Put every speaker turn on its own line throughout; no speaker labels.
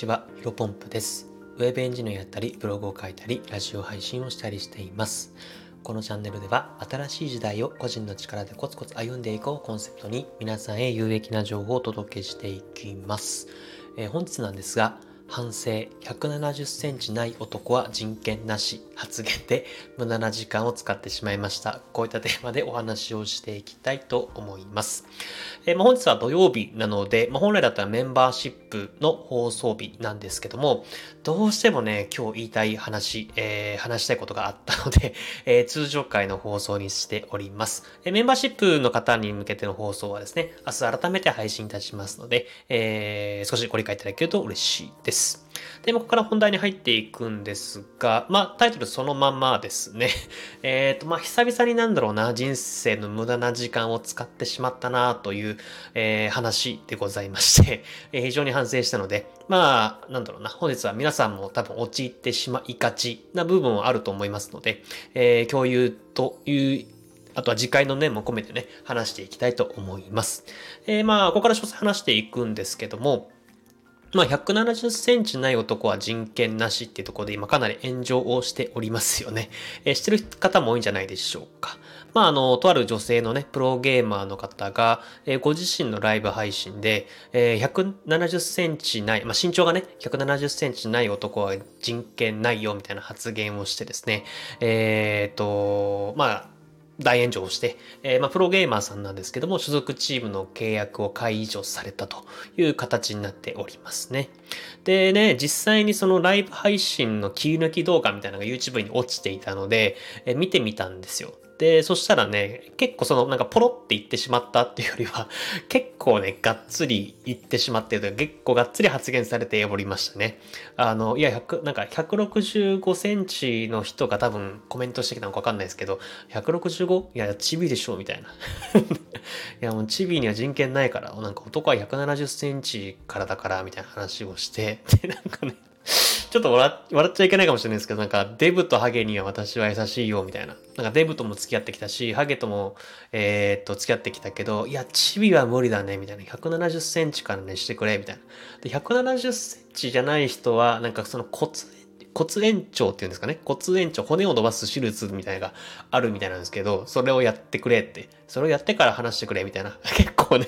ちは、ヒロポンプです。ウェブエンジニアやったり、ブログを書いたり、ラジオ配信をしたりしています。このチャンネルでは、新しい時代を個人の力でコツコツ歩んでいこうコンセプトに、皆さんへ有益な情報をお届けしていきます。えー本日なんですが、反省170センチない男は人権なし発言で無駄な時間を使ってしまいました。こういったテーマでお話をしていきたいと思います。えーまあ本日は土曜日なので、まあ、本来だったらメンバーシップの放送日なんですけども、どうしてもね、今日言いたい話、えー話したいことがあったので、えー通常回の放送にしております、えメンバーシップの方に向けての放送はですね、明日改めて配信いたしますので、え少しご理解いただけると嬉しいです。で、ここから本題に入っていくんですが、まあ、タイトルそのまんまですね。えっ、と、まあ、久々になんだろうな、人生の無駄な時間を使ってしまったな、という、えー話でございまして、えー非常に反省したので、まあ、なんだろうな、本日は皆さんも多分陥ってしまいがちな部分はあると思いますので、えー共有というあとは次回の念も込めてね、話していきたいと思います。えーまあ、ここから詳細話していくんですけども、まあ、170センチない男は人権なしっていうところで今かなり炎上をしておりますよね。えー知ってる方も多いんじゃないでしょうか。まあ、あの、とある女性のね、プロゲーマーの方が、えーご自身のライブ配信で、えー170センチない、まあ、身長がね、170センチない男は人権ないよみたいな発言をしてですね、えっ、と、まあ、大炎上して、えーまあ、プロゲーマーさんなんですけども、所属チームの契約を解除されたという形になっておりますね。でね、実際にそのライブ配信の切り抜き動画みたいなのが YouTube に落ちていたので、えー見てみたんですよ。で、そしたらね、結構そのなんかポロって言ってしまったっていうよりは、結構ね、がっつり言ってしまってるというか結構がっつり発言されておりましたね。あの、いや、100なんか165センチの人が多分コメントしてきたのかわかんないですけど、165? いや、チビでしょみたいな。いや、もうチビには人権ないから、なんか男は170センチからだから、みたいな話をして、で、なんかね、ちょっと笑っちゃいけないかもしれないですけど、なんか、デブとハゲには私は優しいよ、みたいな。なんか、デブとも付き合ってきたし、ハゲとも、えーっと、付き合ってきたけど、いや、チビは無理だね、みたいな。170センチからね、してくれ、みたいな。で、170センチじゃない人は、なんかその骨、骨延長っていうんですかね。骨延長、骨を伸ばす手術みたいながあるみたいなんですけど、それをやってくれって。それをやってから話してくれ、みたいな。結構ね、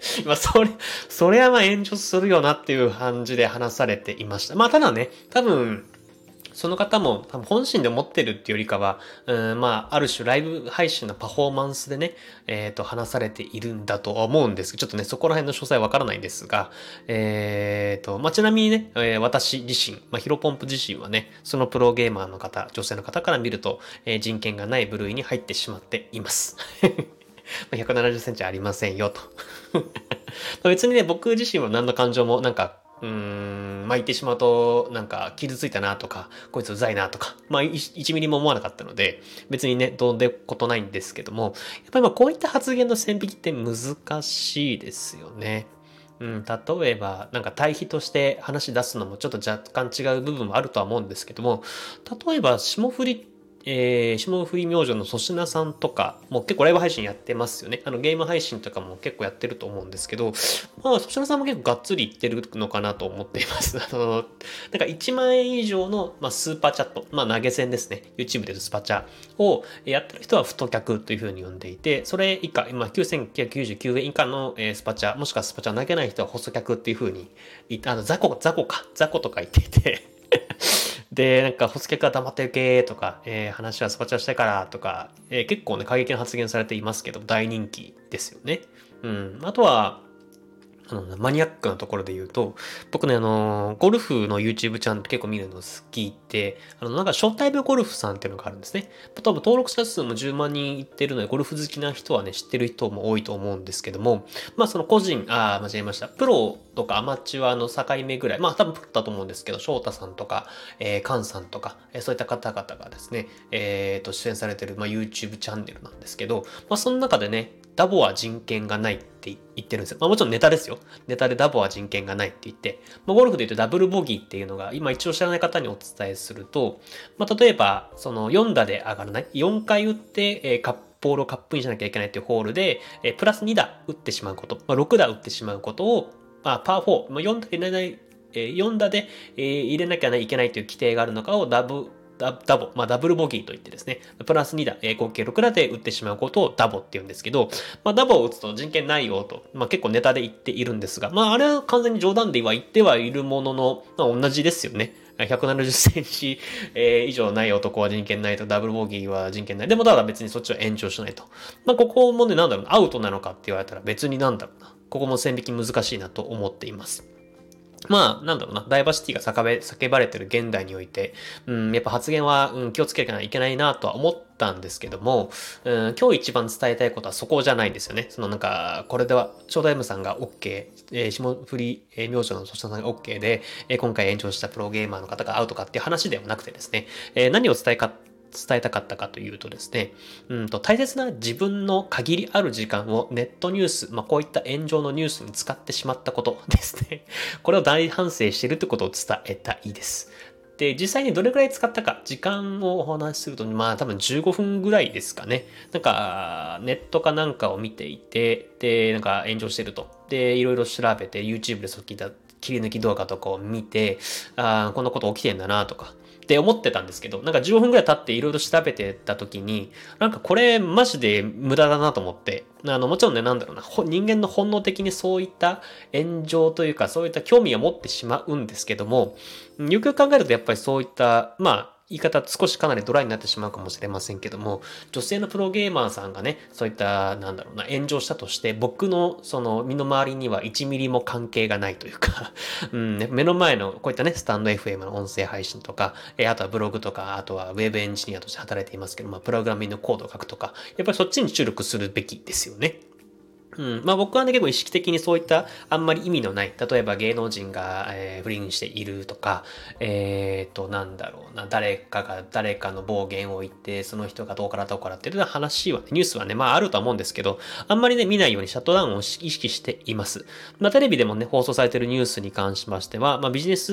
まあ、それ、それはまあ炎上するよなっていう感じで話されていました。まあ、ただね、多分、その方も多分本心で思ってるっていうよりかは、うん、まあ、ある種ライブ配信のパフォーマンスでね、えっ、と、話されているんだと思うんですけど、ちょっとね、そこら辺の詳細わからないんですが、えっ、と、まあ、ちなみにね、えー私自身、まあ、ヒロポンプ自身はね、そのプロゲーマーの方、女性の方から見ると、え人権がない部類に入ってしまっています。170センチありませんよと。別にね、僕自身は何の感情もなんか、うーん、まあ言ってしまうと、なんか傷ついたなとか、こいつうざいなとか、まあ1ミリも思わなかったので、別にね、どうでことないんですけども、やっぱりまあこういった発言の線引きって難しいですよね。うん、例えば、なんか対比として話し出すのもちょっと若干違う部分もあるとは思うんですけども、例えば、霜降りえー、霜降り明星の粗品さんとか、もう結構ライブ配信やってますよね。あの、ゲーム配信とかも結構やってると思うんですけど、まあ、粗品さんも結構がっつりいってるのかなと思っています。あの、なんか1万円以上の、まあ、スーパーチャット、まあ、投げ銭ですね。YouTube で言うとスパチャをやってる人は太客というふうに呼んでいて、それ以下、今、9999円以下の、えースパチャ、もしくはスパチャ投げない人は細客っていうふうに、あの、雑魚、雑魚か、雑魚とか言っていて、で、なんか、ホス客は黙って受けとか、えー話はスパチャしたからとか、えー結構ね、過激な発言されていますけど、大人気ですよね。うん。あとは、マニアックなところで言うと、僕ね、あの、ゴルフの YouTube チャンネル結構見るの好きで、あの、なんか、招待部ゴルフさんっていうのがあるんですね。多分登録者数も10万人いってるので、ゴルフ好きな人はね、知ってる人も多いと思うんですけども、まあ、その個人、ああ、間違えました。プロとかアマチュアの境目ぐらい、まあ、多分プロだと思うんですけど、翔太さんとか、えー、カンさんとか、えーそういった方々がですね、えっ、と、出演されてる、まあ、YouTube チャンネルなんですけど、まあ、その中でね、ダボは人権がないって言ってるんですよ。まあもちろんネタですよ。ネタでダボは人権がないって言って、まあ、ゴルフで言うとダブルボギーっていうのが、今一応知らない方にお伝えすると、まあ例えば、その4打で上がらない？4回打って、えーカップボールをカップインしなきゃいけないっていうホールで、えプラス2打打ってしまうこと、まあ、6打打ってしまうことを、まあ、パー4、まあ、4打入れないえー、4打で、えー、入れなきゃいけないという規定があるのかをダブ、ダダボ、まあ、ダブルボギーといってですね、プラス2打、えー、合計6打で打ってしまうことをダボって言うんですけど、まあ、ダボを打つと人権ないよと、まあ、結構ネタで言っているんですが、まあ、あれは完全に冗談では言ってはいるものの、まあ、同じですよね。170センチ、以上ない男は人権ないと、ダブルボギーは人権ない。でも、ただ別にそっちは延長しないと。まあ、ここもね、なんだろうアウトなのかって言われたら別になんだろうな。ここも線引き難しいなと思っています。まあ、なんだろうな、ダイバーシティが叫ばれてる現代において、うん、やっぱ発言は、うん、気をつけなきゃいけないなとは思ったんですけども、うん、今日一番伝えたいことはそこじゃないんですよね。そのなんか、これでは、ショーダイムさんが OK、えー、霜降り、えー、明星の粗品さんが OK で、えー、今回延長したプロゲーマーの方がアウトかっていう話ではなくてですね、えー、何を伝えか伝えたかったかというとですね、うんと大切な自分の限りある時間をネットニュース、まあ、こういった炎上のニュースに使ってしまったことですね。これを大反省しているということを伝えたいです。で、実際にどれくらい使ったか、時間をお話しすると、まあ多分15分ぐらいですかね。なんか、ネットかなんかを見ていて、で、なんか炎上してると。で、いろいろ調べて、YouTube でそっ聞いた切り抜き動画とかを見て、ああ、こんなこと起きてんだなとか、って思ってたんですけど、なんか15分くらい経っていろいろ調べてた時に、なんかこれマジで無駄だなと思って、あの、もちろんね、なんだろうな、人間の本能的にそういった炎上というか、そういった興味を持ってしまうんですけども、よく考えるとやっぱりそういった、まあ、言い方少しかなりドライになってしまうかもしれませんけども、女性のプロゲーマーさんがね、そういった、なんだろうな、炎上したとして、僕のその身の回りには1ミリも関係がないというか うん、目の前のこういったね、スタンド FM の音声配信とか、えあとはブログとか、あとはウェブエンジニアとして働いていますけど、まあ、プログラミングのコードを書くとか、やっぱりそっちに注力するべきですよね。うん。まあ僕はね、結構意識的にそういったあんまり意味のない、例えば芸能人が、えー、不倫しているとか、えーと、なんだろうな、誰かが誰かの暴言を言って、その人がどうからどうからっていう話は、ね、ニュースはね、まああるとは思うんですけど、あんまりね、見ないようにシャットダウンを意識しています。まあテレビでもね、放送されてるニュースに関しましては、まあビジネス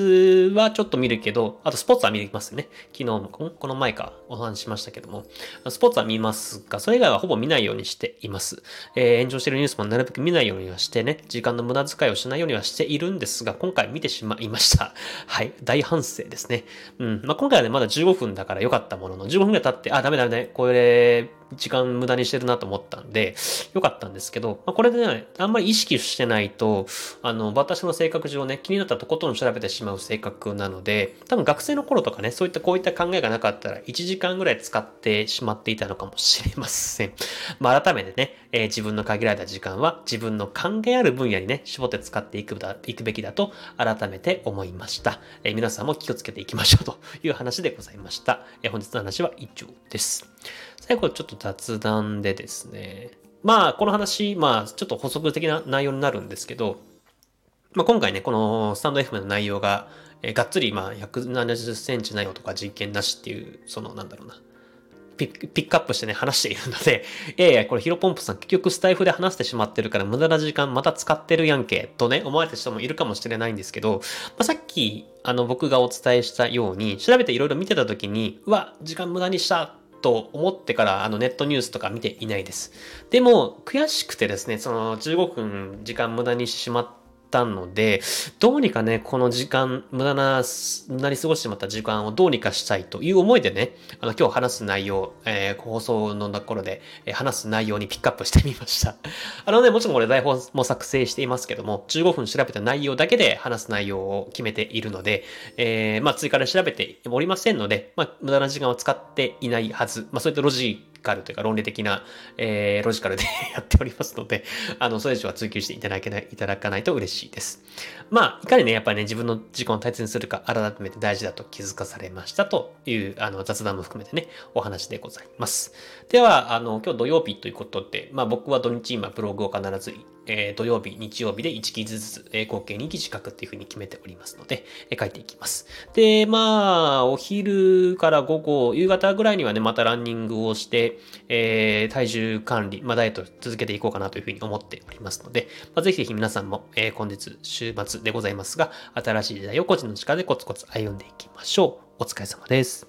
はちょっと見るけど、あとスポーツは見ますね。昨日も、この前かお話ししましたけども、スポーツは見ますが、それ以外はほぼ見ないようにしています。えー、炎上してるニュースもなるべく見ないようにはしてね、時間の無駄遣いをしないようにはしているんですが、今回見てしまいました。はい。大反省ですね。うん。まあ、今回はね、まだ15分だから良かったものの、15分が経って、あ、ダメダメダメ、これ、時間無駄にしてるなと思ったんで、良かったんですけど、まあ、これでね、あんまり意識してないと、あの、私の性格上ね、気になったとことん調べてしまう性格なので、多分学生の頃とかね、そういったこういった考えがなかったら、1時間ぐらい使ってしまっていたのかもしれません。まあ、改めてね、えー、自分の限られた時間は自分の関係ある分野にね、絞って使っていくだいくべきだと改めて思いました。えー、皆さんも気をつけていきましょうという話でございました。えー、本日の話は以上です。最後ちょっと雑談でですね。まあ、この話、まあ、ちょっと補足的な内容になるんですけど、まあ、今回ね、このスタンド FM の内容が、えー、がっつり、まあ、170センチ内容とか実験なしっていう、その、なんだろうな、ピックアップしてね、話しているので、いやいや、これヒロポンプさん結局スタイフで話してしまってるから無駄な時間また使ってるやんけ、とね、思われた人もいるかもしれないんですけど、まあ、さっき、あの、僕がお伝えしたように、調べていろいろ見てた時に、うわ、時間無駄にしたと思ってからあのネットニュースとか見ていないです。でも、悔しくてですね、その15分時間無駄にしてしまったので、どうにかね、この時間、無駄な、無駄に過ごしてしまった時間をどうにかしたいという思いでね、あの、今日話す内容、えー、放送のところで、えー、話す内容にピックアップしてみました。あのね、もちろんこれ台本も作成していますけども、15分調べた内容だけで話す内容を決めているので、えー、まあ、追加で調べておりませんので、まあ、無駄な時間を使っていないはず、まあ、そういったロジカルというか論理的な、えー、ロジカルで やっておりますので、あの、それ以上は追求していただけない、いただかないと嬉しいです。まあ、いかにね、やっぱりね、自分の時間を大切にするか、改めて大事だと気づかされましたという、あの、雑談も含めてね、お話でございます。では、あの、今日土曜日ということで、まあ僕は土日今ブログを必ずえー、土曜日、日曜日で1記ずつ、えー、合計2記字書くっていうふうに決めておりますので、えー、書いていきます。で、まあ、お昼から午後、夕方ぐらいにはね、またランニングをして、えー、体重管理、まあ、ダイエット続けていこうかなというふうに思っておりますので、まあ、ぜひぜひ皆さんも、えー、本日週末でございますが、新しい時代を個人の力でコツコツ歩んでいきましょう。お疲れ様です。